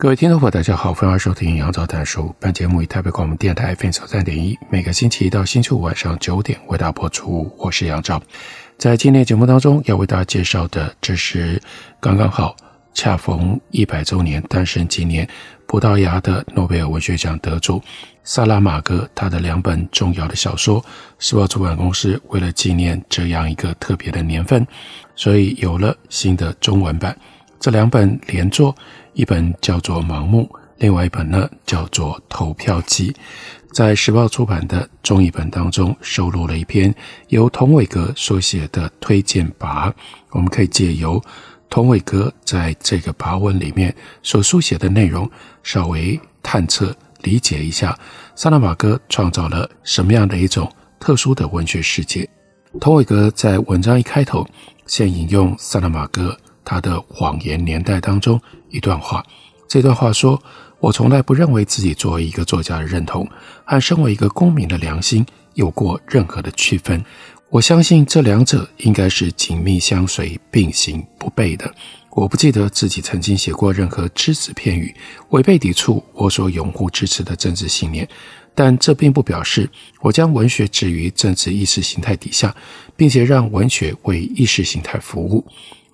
各位听众朋友，大家好，欢迎收听杨照谈书。本节目以台北广播电台 FM 三点一，每个星期一到星期五晚上九点为大家播出。我是杨照，在今天节目当中要为大家介绍的，这是刚刚好恰逢一百周年诞生纪念，葡萄牙的诺贝尔文学奖得主萨拉马戈他的两本重要的小说。时报出版公司为了纪念这样一个特别的年份，所以有了新的中文版。这两本连作。一本叫做《盲目》，另外一本呢叫做《投票机》。在时报出版的中译本当中，收录了一篇由童伟格所写的推荐跋。我们可以借由童伟格在这个跋文里面所书写的内容，稍微探测理解一下萨拉玛戈创造了什么样的一种特殊的文学世界。童伟格在文章一开头，先引用萨拉玛戈他的《谎言年代》当中。一段话，这段话说：“我从来不认为自己作为一个作家的认同和身为一个公民的良心有过任何的区分。我相信这两者应该是紧密相随、并行不悖的。我不记得自己曾经写过任何只字片语违背抵触我所拥护支持的政治信念，但这并不表示我将文学置于政治意识形态底下，并且让文学为意识形态服务。”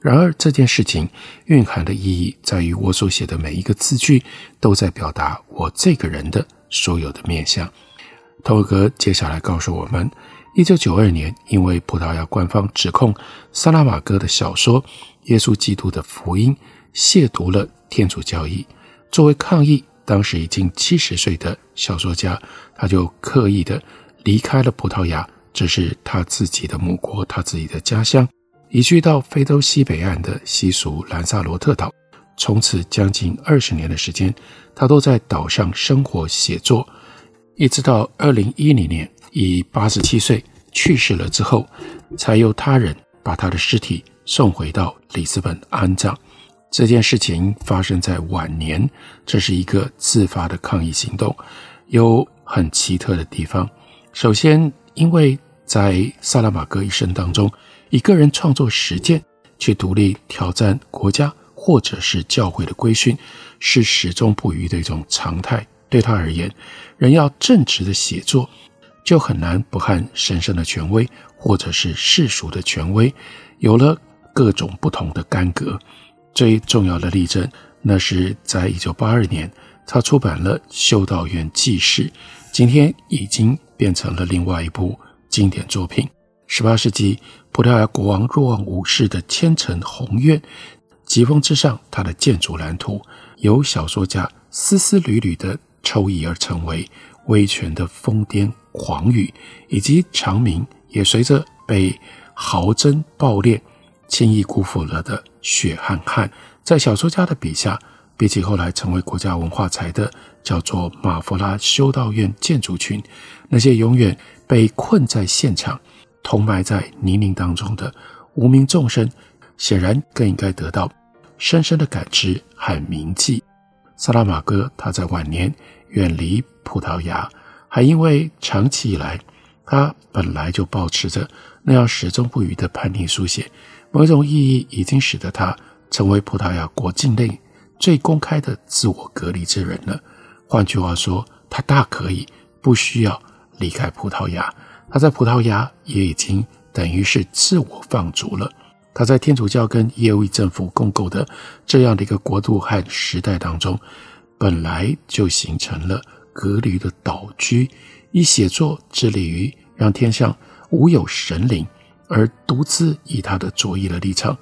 然而，这件事情蕴含的意义在于，我所写的每一个字句都在表达我这个人的所有的面相。童伟格接下来告诉我们，一九九二年，因为葡萄牙官方指控萨拉玛戈的小说《耶稣基督的福音》亵渎了天主教义，作为抗议，当时已经七十岁的小说家，他就刻意的离开了葡萄牙，这是他自己的母国，他自己的家乡。移居到非洲西北岸的西属兰萨罗特岛，从此将近二十年的时间，他都在岛上生活写作，一直到二零一零年以八十七岁去世了之后，才由他人把他的尸体送回到里斯本安葬。这件事情发生在晚年，这是一个自发的抗议行动，有很奇特的地方。首先，因为在萨拉玛戈一生当中，以个人创作实践去独立挑战国家或者是教会的规训，是始终不渝的一种常态。对他而言，人要正直的写作，就很难不和神圣的权威或者是世俗的权威有了各种不同的干戈。最重要的例证，那是在一九八二年，他出版了《修道院纪事》，今天已经变成了另外一部经典作品。十八世纪，葡萄牙国王若望五世的千层红院，疾风之上，他的建筑蓝图由小说家丝丝缕缕的抽移而成为威权的疯癫狂语，以及长明也随着被豪贞暴烈轻易辜负了的血汗汗。在小说家的笔下，比起后来成为国家文化财的叫做马弗拉修道院建筑群，那些永远被困在现场。同埋在泥泞当中的无名众生，显然更应该得到深深的感知和铭记。萨拉玛戈他在晚年远离葡萄牙，还因为长期以来他本来就保持着那样始终不渝的叛逆书写，某种意义已经使得他成为葡萄牙国境内最公开的自我隔离之人了。换句话说，他大可以不需要离开葡萄牙。他在葡萄牙也已经等于是自我放逐了。他在天主教跟耶维政府共构的这样的一个国度和时代当中，本来就形成了隔离的岛居，以写作致力于让天上无有神灵，而独自以他的卓翼的立场，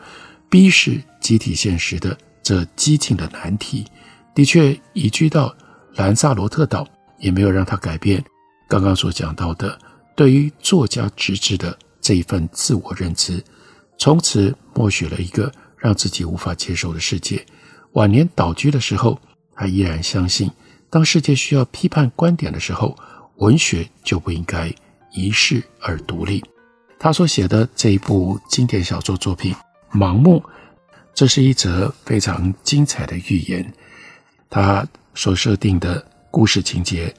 逼视集体现实的这激进的难题。的确，移居到兰萨罗特岛，也没有让他改变刚刚所讲到的。对于作家职责的这一份自我认知，从此默许了一个让自己无法接受的世界。晚年倒居的时候，他依然相信，当世界需要批判观点的时候，文学就不应该遗世而独立。他所写的这一部经典小说作品《盲目》，这是一则非常精彩的寓言。他所设定的故事情节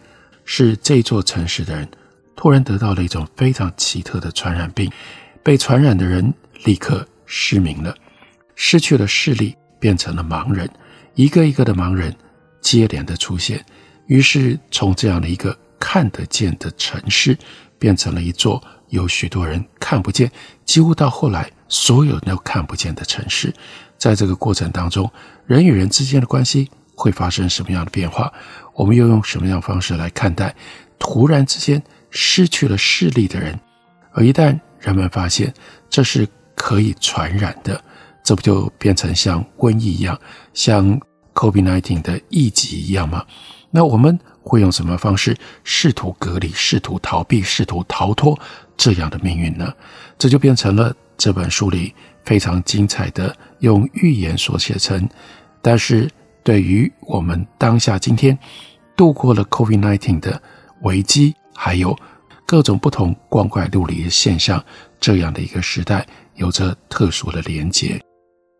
是这座城市的人突然得到了一种非常奇特的传染病，被传染的人立刻失明了，失去了视力。变成了盲人，一个一个的盲人接连的出现，于是从这样的一个看得见的城市，变成了一座有许多人看不见，几乎到后来所有人都看不见的城市。在这个过程当中，人与人之间的关系会发生什么样的变化？我们又用什么样的方式来看待突然之间失去了视力的人？而一旦人们发现这是可以传染的。这不就变成像瘟疫一样，像 COVID-19 的疫疾一样吗？那我们会用什么方式试图隔离、试图逃避、试图逃脱这样的命运呢？这就变成了这本书里非常精彩的用寓言所写成。但是对于我们当下今天度过了 COVID-19 的危机，还有各种不同光怪陆离的现象，这样的一个时代，有着特殊的连结。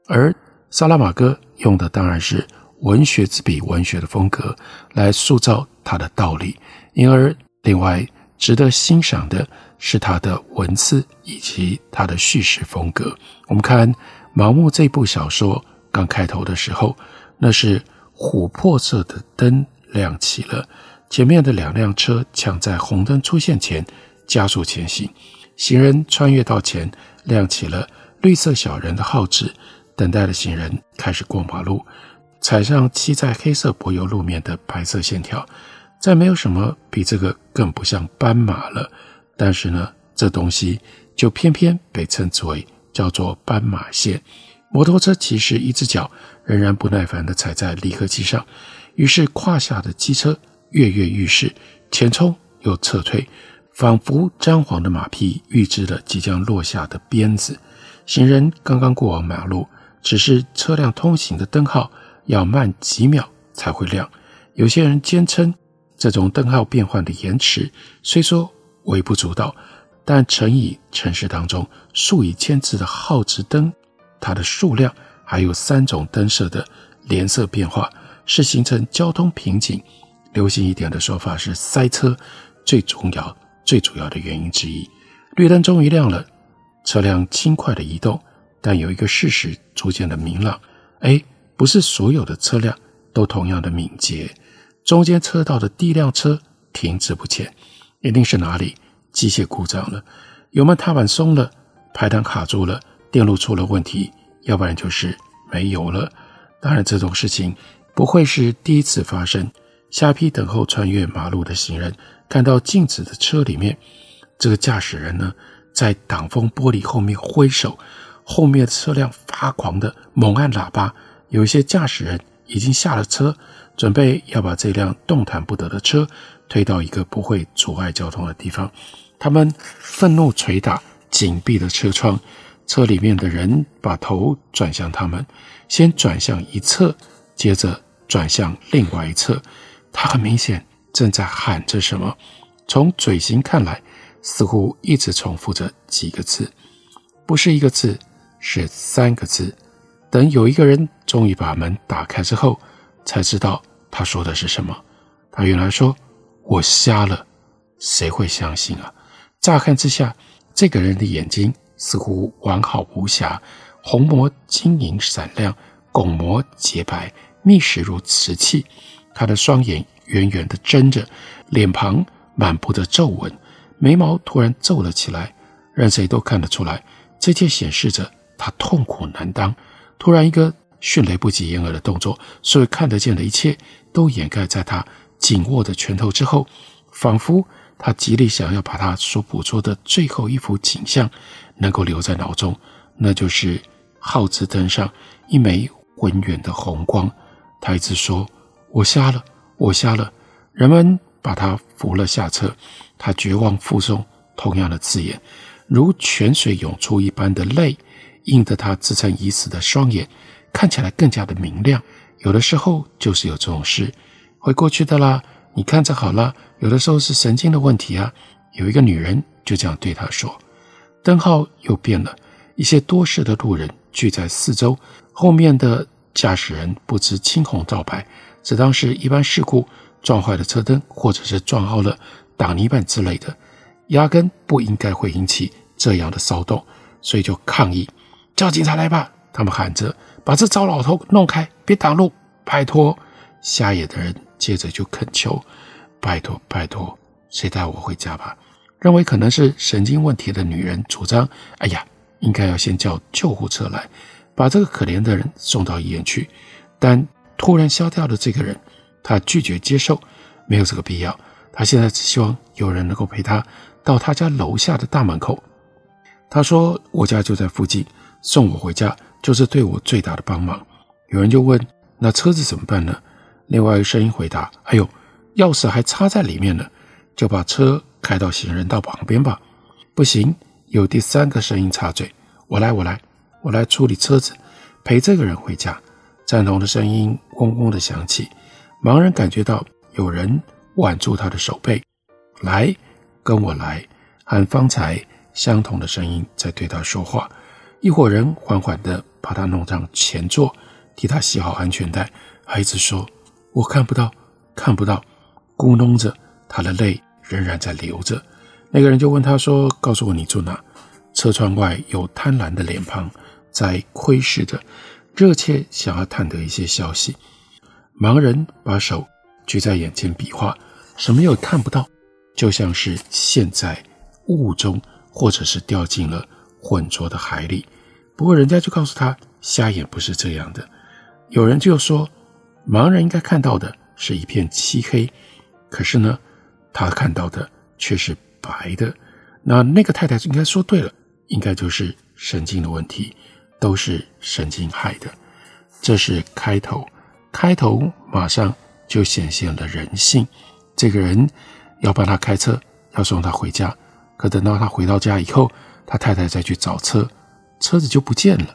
而萨拉玛戈用的当然是文学之笔、文学的风格来塑造他的道理，因而另外值得欣赏的是他的文字以及他的叙事风格。我们看《盲目》这部小说刚开头的时候，那是琥珀色的灯亮起了，前面的两辆车抢在红灯出现前加速前行，行人穿越道前亮起了绿色小人的号志。等待的行人开始过马路，踩上漆在黑色柏油路面的白色线条。再没有什么比这个更不像斑马了。但是呢，这东西就偏偏被称之为叫做斑马线。摩托车骑士一只脚仍然不耐烦地踩在离合器上，于是胯下的机车跃跃欲试，前冲又撤退，仿佛张皇的马匹预知了即将落下的鞭子。行人刚刚过完马路。只是车辆通行的灯号要慢几秒才会亮。有些人坚称，这种灯号变换的延迟虽说微不足道，但乘以城市当中数以千计的号值灯，它的数量还有三种灯色的连色变化，是形成交通瓶颈。流行一点的说法是塞车最重要、最主要的原因之一。绿灯终于亮了，车辆轻快的移动。但有一个事实逐渐的明朗，哎，不是所有的车辆都同样的敏捷。中间车道的第一辆车停滞不前，一定是哪里机械故障了，油门踏板松了，排档卡住了，电路出了问题，要不然就是没油了。当然，这种事情不会是第一次发生。下批等候穿越马路的行人看到静止的车里面，这个驾驶人呢，在挡风玻璃后面挥手。后面的车辆发狂的猛按喇叭，有一些驾驶人已经下了车，准备要把这辆动弹不得的车推到一个不会阻碍交通的地方。他们愤怒捶打紧闭的车窗，车里面的人把头转向他们，先转向一侧，接着转向另外一侧。他很明显正在喊着什么，从嘴型看来，似乎一直重复着几个字，不是一个字。是三个字。等有一个人终于把门打开之后，才知道他说的是什么。他原来说：“我瞎了。”谁会相信啊？乍看之下，这个人的眼睛似乎完好无瑕，虹膜晶莹闪亮，巩膜洁白，密实如瓷器。他的双眼圆圆的睁着，脸庞满布着皱纹，眉毛突然皱了起来，任谁都看得出来，这些显示着。他痛苦难当，突然一个迅雷不及掩耳的动作，所有看得见的一切都掩盖在他紧握的拳头之后，仿佛他极力想要把他所捕捉的最后一幅景象能够留在脑中，那就是耗子灯上一枚浑圆的红光。他一直说：“我瞎了，我瞎了。”人们把他扶了下车，他绝望附送同样的字眼，如泉水涌出一般的泪。映得他自称已死的双眼看起来更加的明亮。有的时候就是有这种事，会过去的啦。你看着好了。有的时候是神经的问题啊。有一个女人就这样对他说。灯号又变了，一些多事的路人聚在四周，后面的驾驶人不知青红皂白，只当是一般事故撞坏了车灯，或者是撞凹了挡泥板之类的，压根不应该会引起这样的骚动，所以就抗议，叫警察来吧。他们喊着：“把这糟老头弄开，别挡路，拜托！”瞎眼的人接着就恳求：“拜托，拜托，谁带我回家吧？”认为可能是神经问题的女人主张：“哎呀，应该要先叫救护车来，把这个可怜的人送到医院去。”但突然消掉的这个人，他拒绝接受，没有这个必要。他现在只希望有人能够陪他到他家楼下的大门口。他说：“我家就在附近，送我回家。”就是对我最大的帮忙。有人就问：“那车子怎么办呢？”另外一个声音回答：“哎呦，钥匙还插在里面呢，就把车开到行人道旁边吧。”不行，有第三个声音插嘴：“我来，我来，我来处理车子，陪这个人回家。”赞同的声音嗡嗡地响起。盲人感觉到有人挽住他的手背：“来，跟我来。”和方才相同的声音在对他说话。一伙人缓缓地把他弄上前座，替他系好安全带，孩子说：“我看不到，看不到。”咕哝着，他的泪仍然在流着。那个人就问他说：“告诉我你住哪？”车窗外有贪婪的脸庞在窥视着，热切想要探得一些消息。盲人把手举在眼前比划，什么也看不到，就像是陷在雾中，或者是掉进了浑浊的海里。不过，人家就告诉他，瞎眼不是这样的。有人就说，盲人应该看到的是一片漆黑，可是呢，他看到的却是白的。那那个太太应该说对了，应该就是神经的问题，都是神经害的。这是开头，开头马上就显现了人性。这个人要帮他开车，要送他回家，可等到他回到家以后，他太太再去找车。车子就不见了，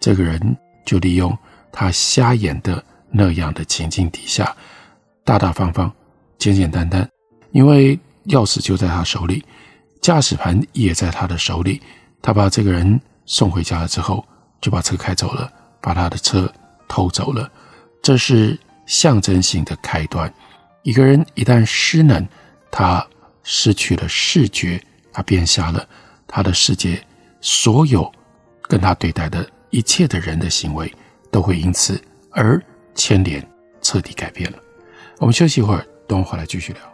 这个人就利用他瞎眼的那样的情境底下，大大方方、简简单单，因为钥匙就在他手里，驾驶盘也在他的手里。他把这个人送回家了之后，就把车开走了，把他的车偷走了。这是象征性的开端。一个人一旦失能，他失去了视觉，他变瞎了，他的世界所有。跟他对待的一切的人的行为，都会因此而牵连，彻底改变了。我们休息一会儿，等我回来继续聊。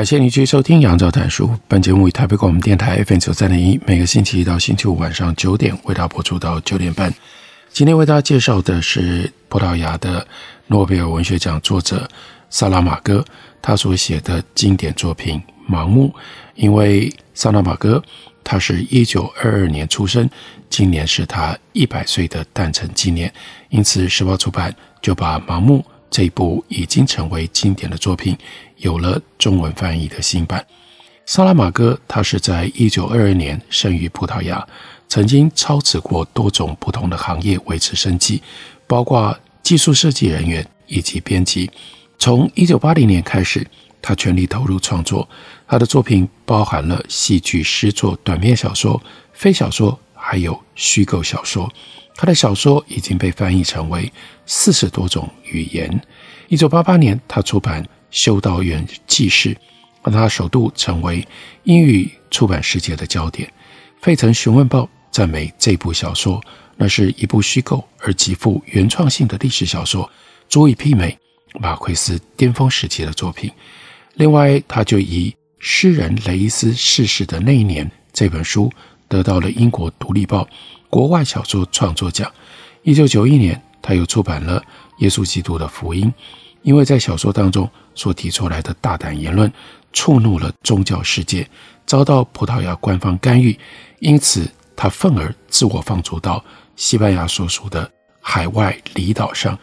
感谢您继续收听《杨照谈书》。本节目以台北广播电台 FM 九三点一，每个星期一到星期五晚上九点为大家播出到九点半。今天为大家介绍的是葡萄牙的诺贝尔文学奖作者萨拉马戈，他所写的经典作品《盲目》。因为萨拉马戈他是一九二二年出生，今年是他一百岁的诞辰纪念，因此时报出版就把《盲目》这一部已经成为经典的作品，有了中文翻译的新版。萨拉玛戈，他是在一九二二年生于葡萄牙，曾经操持过多种不同的行业维持生计，包括技术设计人员以及编辑。从一九八零年开始，他全力投入创作。他的作品包含了戏剧、诗作、短篇小说、非小说，还有虚构小说。他的小说已经被翻译成为四十多种语言。一九八八年，他出版《修道院记事》，让他首度成为英语出版世界的焦点。费城询问报赞美这部小说，那是一部虚构而极富原创性的历史小说，足以媲美马奎斯巅峰时期的作品。另外，他就以诗人雷伊斯逝世的那一年，这本书得到了英国《独立报》国外小说创作奖。一九九一年，他又出版了《耶稣基督的福音》，因为在小说当中所提出来的大胆言论触怒了宗教世界，遭到葡萄牙官方干预，因此他愤而自我放逐到西班牙所属的海外离岛上。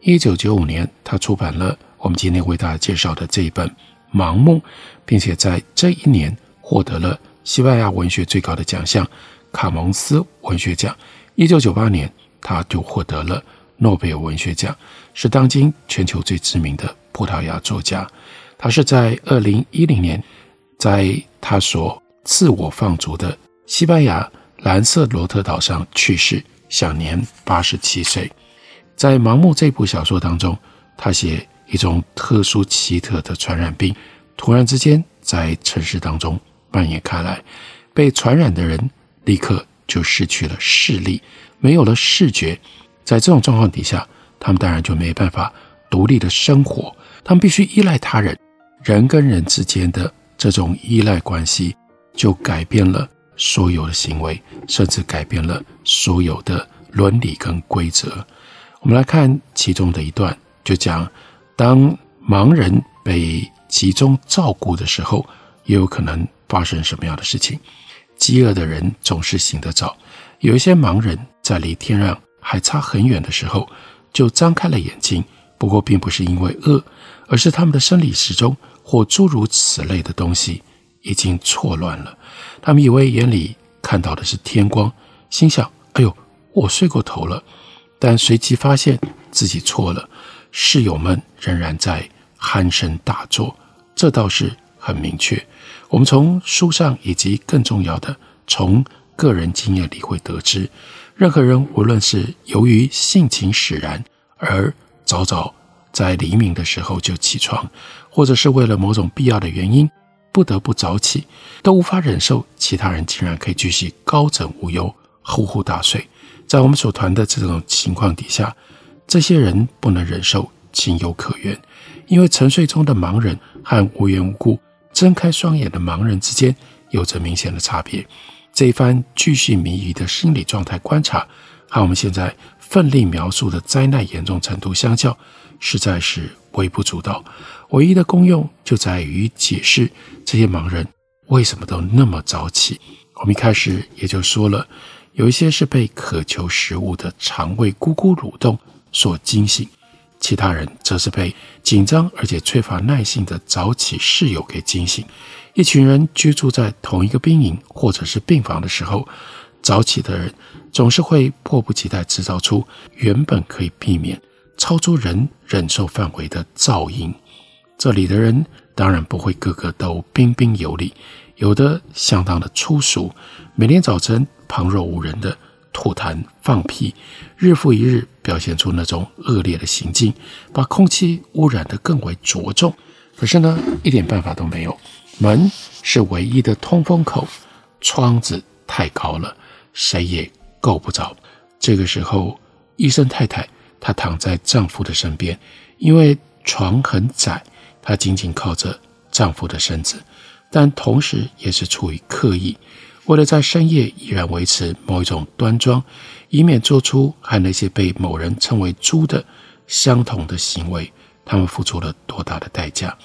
一九九五年，他出版了我们今天为大家介绍的这一本。盲目，并且在这一年获得了西班牙文学最高的奖项卡蒙斯文学奖。一九九八年，他就获得了诺贝尔文学奖，是当今全球最知名的葡萄牙作家。他是在二零一零年，在他所自我放逐的西班牙兰瑟罗特岛上去世，享年八十七岁。在《盲目》这部小说当中，他写。一种特殊奇特的传染病，突然之间在城市当中蔓延开来，被传染的人立刻就失去了视力，没有了视觉。在这种状况底下，他们当然就没办法独立的生活，他们必须依赖他人。人跟人之间的这种依赖关系，就改变了所有的行为，甚至改变了所有的伦理跟规则。我们来看其中的一段，就讲。当盲人被集中照顾的时候，也有可能发生什么样的事情？饥饿的人总是醒得早，有一些盲人在离天亮还差很远的时候就张开了眼睛，不过并不是因为饿，而是他们的生理时钟或诸如此类的东西已经错乱了。他们以为眼里看到的是天光，心想：“哎呦，我睡过头了。”但随即发现自己错了。室友们仍然在鼾声大作，这倒是很明确。我们从书上以及更重要的，从个人经验里会得知，任何人无论是由于性情使然而早早在黎明的时候就起床，或者是为了某种必要的原因不得不早起，都无法忍受其他人竟然可以继续高枕无忧、呼呼大睡。在我们所谈的这种情况底下。这些人不能忍受，情有可原，因为沉睡中的盲人和无缘无故睁开双眼的盲人之间有着明显的差别。这一番巨细靡遗的心理状态观察，和我们现在奋力描述的灾难严重程度相较，实在是微不足道。唯一的功用就在于解释这些盲人为什么都那么早起。我们一开始也就说了，有一些是被渴求食物的肠胃咕咕蠕动所惊醒，其他人则是被紧张而且缺乏耐性的早起室友给惊醒。一群人居住在同一个兵营或者是病房的时候，早起的人总是会迫不及待制造出原本可以避免、超出人忍受范围的噪音。这里的人当然不会个个都彬彬有礼，有的相当的粗俗，每天早晨旁若无人的。吐痰放屁，日复一日表现出那种恶劣的行径，把空气污染得更为着重。可是呢，一点办法都没有。门是唯一的通风口，窗子太高了，谁也够不着。这个时候，医生太太她躺在丈夫的身边，因为床很窄，她紧紧靠着丈夫的身子，但同时也是出于刻意。为了在深夜依然维持某一种端庄，以免做出和那些被某人称为“猪”的相同的行为，他们付出了多大的代价？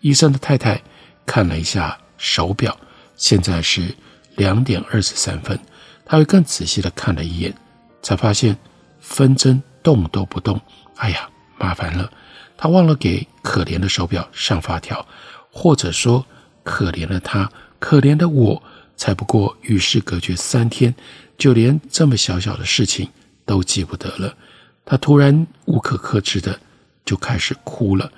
医生的太太看了一下手表，现在是两点二十三分。她又更仔细地看了一眼，才发现分针动都不动。哎呀，麻烦了！他忘了给可怜的手表上发条，或者说，可怜的他，可怜的我，才不过与世隔绝三天，就连这么小小的事情都记不得了。他突然无可克制的就开始哭了，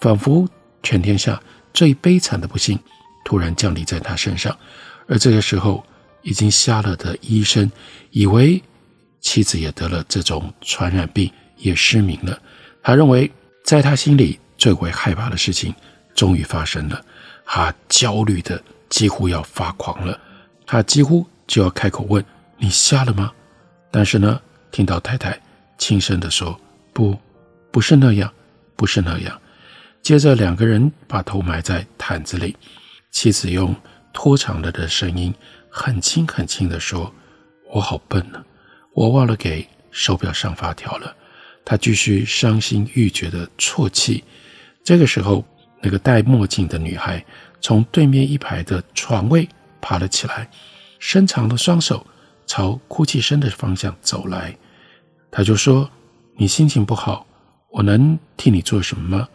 仿佛全天下最悲惨的不幸突然降临在他身上。而这个时候，已经瞎了的医生以为妻子也得了这种传染病，也失明了。他认为，在他心里最为害怕的事情终于发生了。他焦虑的几乎要发狂了，他几乎就要开口问：“你瞎了吗？”但是呢，听到太太轻声地说：“不，不是那样，不是那样。”接着两个人把头埋在毯子里，妻子用拖长了的声音很轻很轻地说：“我好笨呢、啊，我忘了给手表上发条了。”他继续伤心欲绝地啜泣。这个时候，那个戴墨镜的女孩从对面一排的床位爬了起来，伸长的双手朝哭泣声的方向走来。他就说：“你心情不好，我能替你做什么吗？”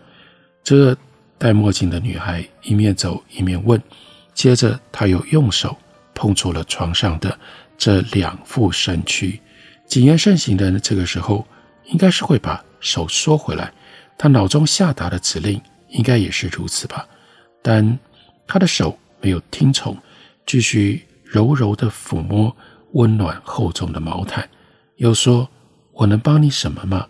这戴墨镜的女孩一面走一面问。接着，她又用手碰触了床上的这两副身躯。谨言慎行的人这个时候。应该是会把手缩回来，他脑中下达的指令应该也是如此吧。但他的手没有听从，继续柔柔地抚摸温暖厚重的毛毯，又说：“我能帮你什么吗？”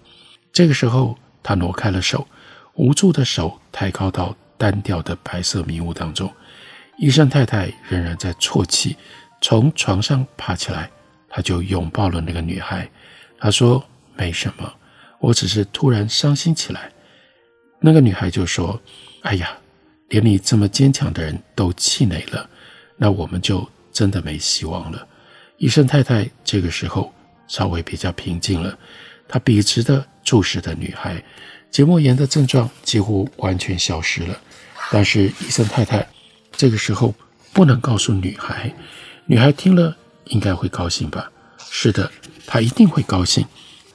这个时候，他挪开了手，无助的手抬高到单调的白色迷雾当中。医生太太仍然在啜泣，从床上爬起来，他就拥抱了那个女孩，他说。没什么，我只是突然伤心起来。那个女孩就说：“哎呀，连你这么坚强的人都气馁了，那我们就真的没希望了。”医生太太这个时候稍微比较平静了，她笔直地注视着女孩，结膜炎的症状几乎完全消失了。但是医生太太这个时候不能告诉女孩，女孩听了应该会高兴吧？是的，她一定会高兴。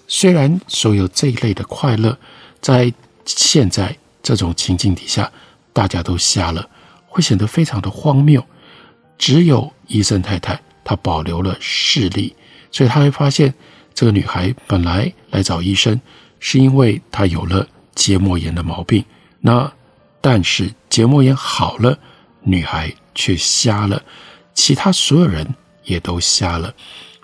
虽然所有这一类的快乐，在现在这种情境底下，大家都瞎了，会显得非常的荒谬。只有医生太太，她保留了视力，所以她会发现，这个女孩本来来找医生，是因为她有了结膜炎的毛病。那但是结膜炎好了，女孩却瞎了，其他所有人也都瞎了。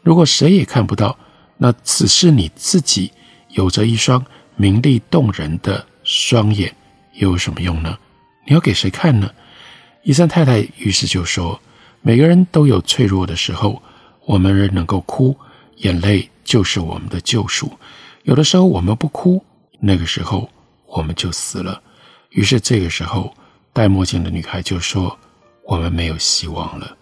如果谁也看不到。那只是你自己有着一双明丽动人的双眼，又有什么用呢？你要给谁看呢？医生太太于是就说：“每个人都有脆弱的时候，我们人能够哭，眼泪就是我们的救赎。有的时候我们不哭，那个时候我们就死了。”于是这个时候，戴墨镜的女孩就说：“我们没有希望了。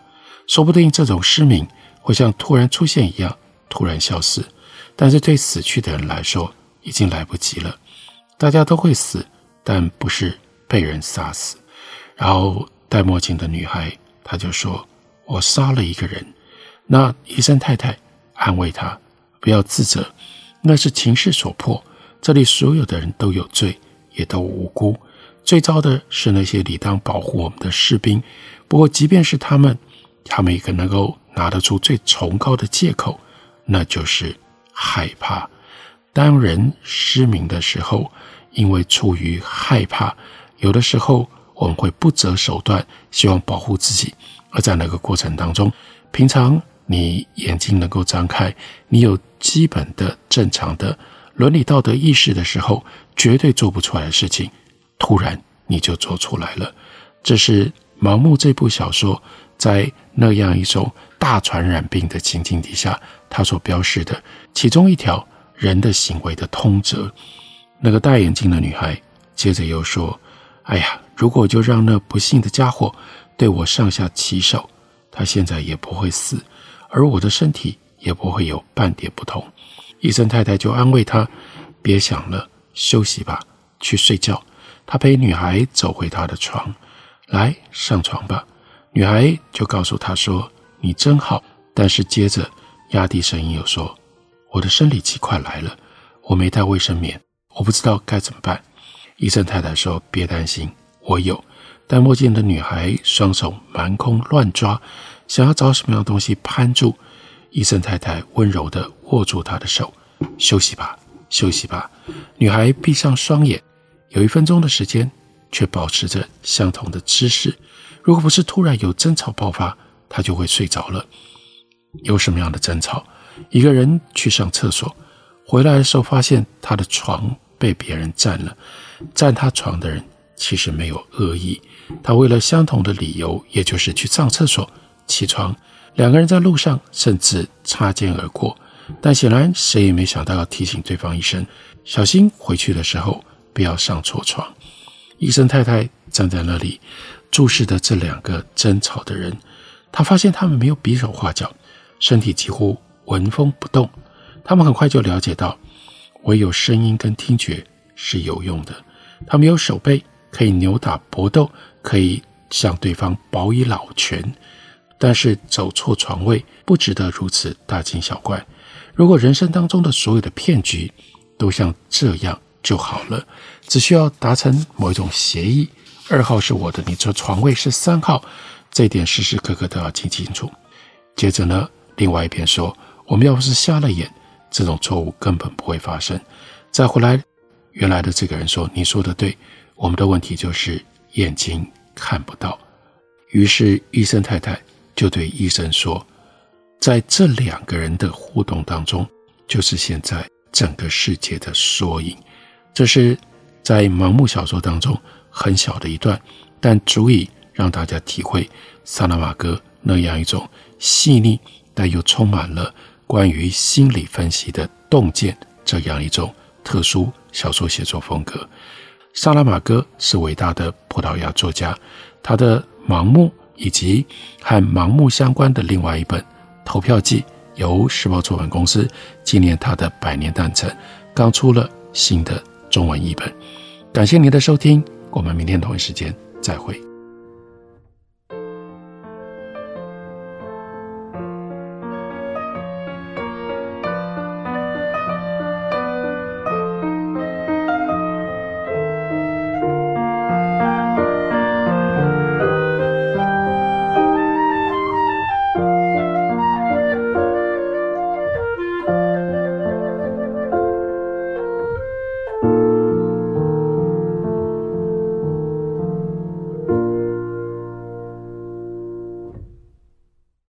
说不定这种失明会像突然出现一样。”突然消失，但是对死去的人来说已经来不及了。大家都会死，但不是被人杀死。然后戴墨镜的女孩，她就说：“我杀了一个人。”那医生太太安慰她：“不要自责，那是情势所迫。这里所有的人都有罪，也都无辜。最糟的是那些理当保护我们的士兵。不过，即便是他们，他们也可能够拿得出最崇高的借口。”那就是害怕。当人失明的时候，因为出于害怕，有的时候我们会不择手段，希望保护自己。而在那个过程当中，平常你眼睛能够张开，你有基本的正常的伦理道德意识的时候，绝对做不出来的事情，突然你就做出来了。这是《盲目》这部小说在那样一种大传染病的情境底下。他所标示的其中一条人的行为的通则，那个戴眼镜的女孩接着又说：“哎呀，如果就让那不幸的家伙对我上下其手，他现在也不会死，而我的身体也不会有半点不同。”医生太太就安慰他：“别想了，休息吧，去睡觉。”他陪女孩走回他的床，来，上床吧。女孩就告诉他说：“你真好。”但是接着。压低声音又说：“我的生理期快来了，我没带卫生棉，我不知道该怎么办。”医生太太说：“别担心，我有。”戴墨镜的女孩双手满空乱抓，想要找什么样的东西攀住。医生太太温柔地握住她的手：“休息吧，休息吧。”女孩闭上双眼，有一分钟的时间，却保持着相同的姿势。如果不是突然有争吵爆发，她就会睡着了。有什么样的争吵？一个人去上厕所，回来的时候发现他的床被别人占了。占他床的人其实没有恶意，他为了相同的理由，也就是去上厕所，起床。两个人在路上甚至擦肩而过，但显然谁也没想到要提醒对方一声，小心回去的时候不要上错床。医生太太站在那里，注视着这两个争吵的人，他发现他们没有比手画脚，身体几乎纹风不动。他们很快就了解到，唯有声音跟听觉是有用的。他们有手背可以扭打搏斗，可以向对方保以老拳。但是走错床位不值得如此大惊小怪。如果人生当中的所有的骗局都像这样就好了，只需要达成某一种协议：二号是我的，你这床位是三号，这点时时刻刻都要记清楚。接着呢，另外一边说，我们要不是瞎了眼，这种错误根本不会发生。再回来，原来的这个人说：“你说的对，我们的问题就是眼睛看不到。”于是医生太太。就对医生说，在这两个人的互动当中，就是现在整个世界的缩影。这是在盲目小说当中很小的一段，但足以让大家体会萨拉玛戈那样一种细腻但又充满了关于心理分析的洞见，这样一种特殊小说写作风格。萨拉玛戈是伟大的葡萄牙作家，他的盲目。以及和盲目相关的另外一本《投票记》，由时报出版公司纪念他的百年诞辰，刚出了新的中文译本。感谢您的收听，我们明天同一时间再会。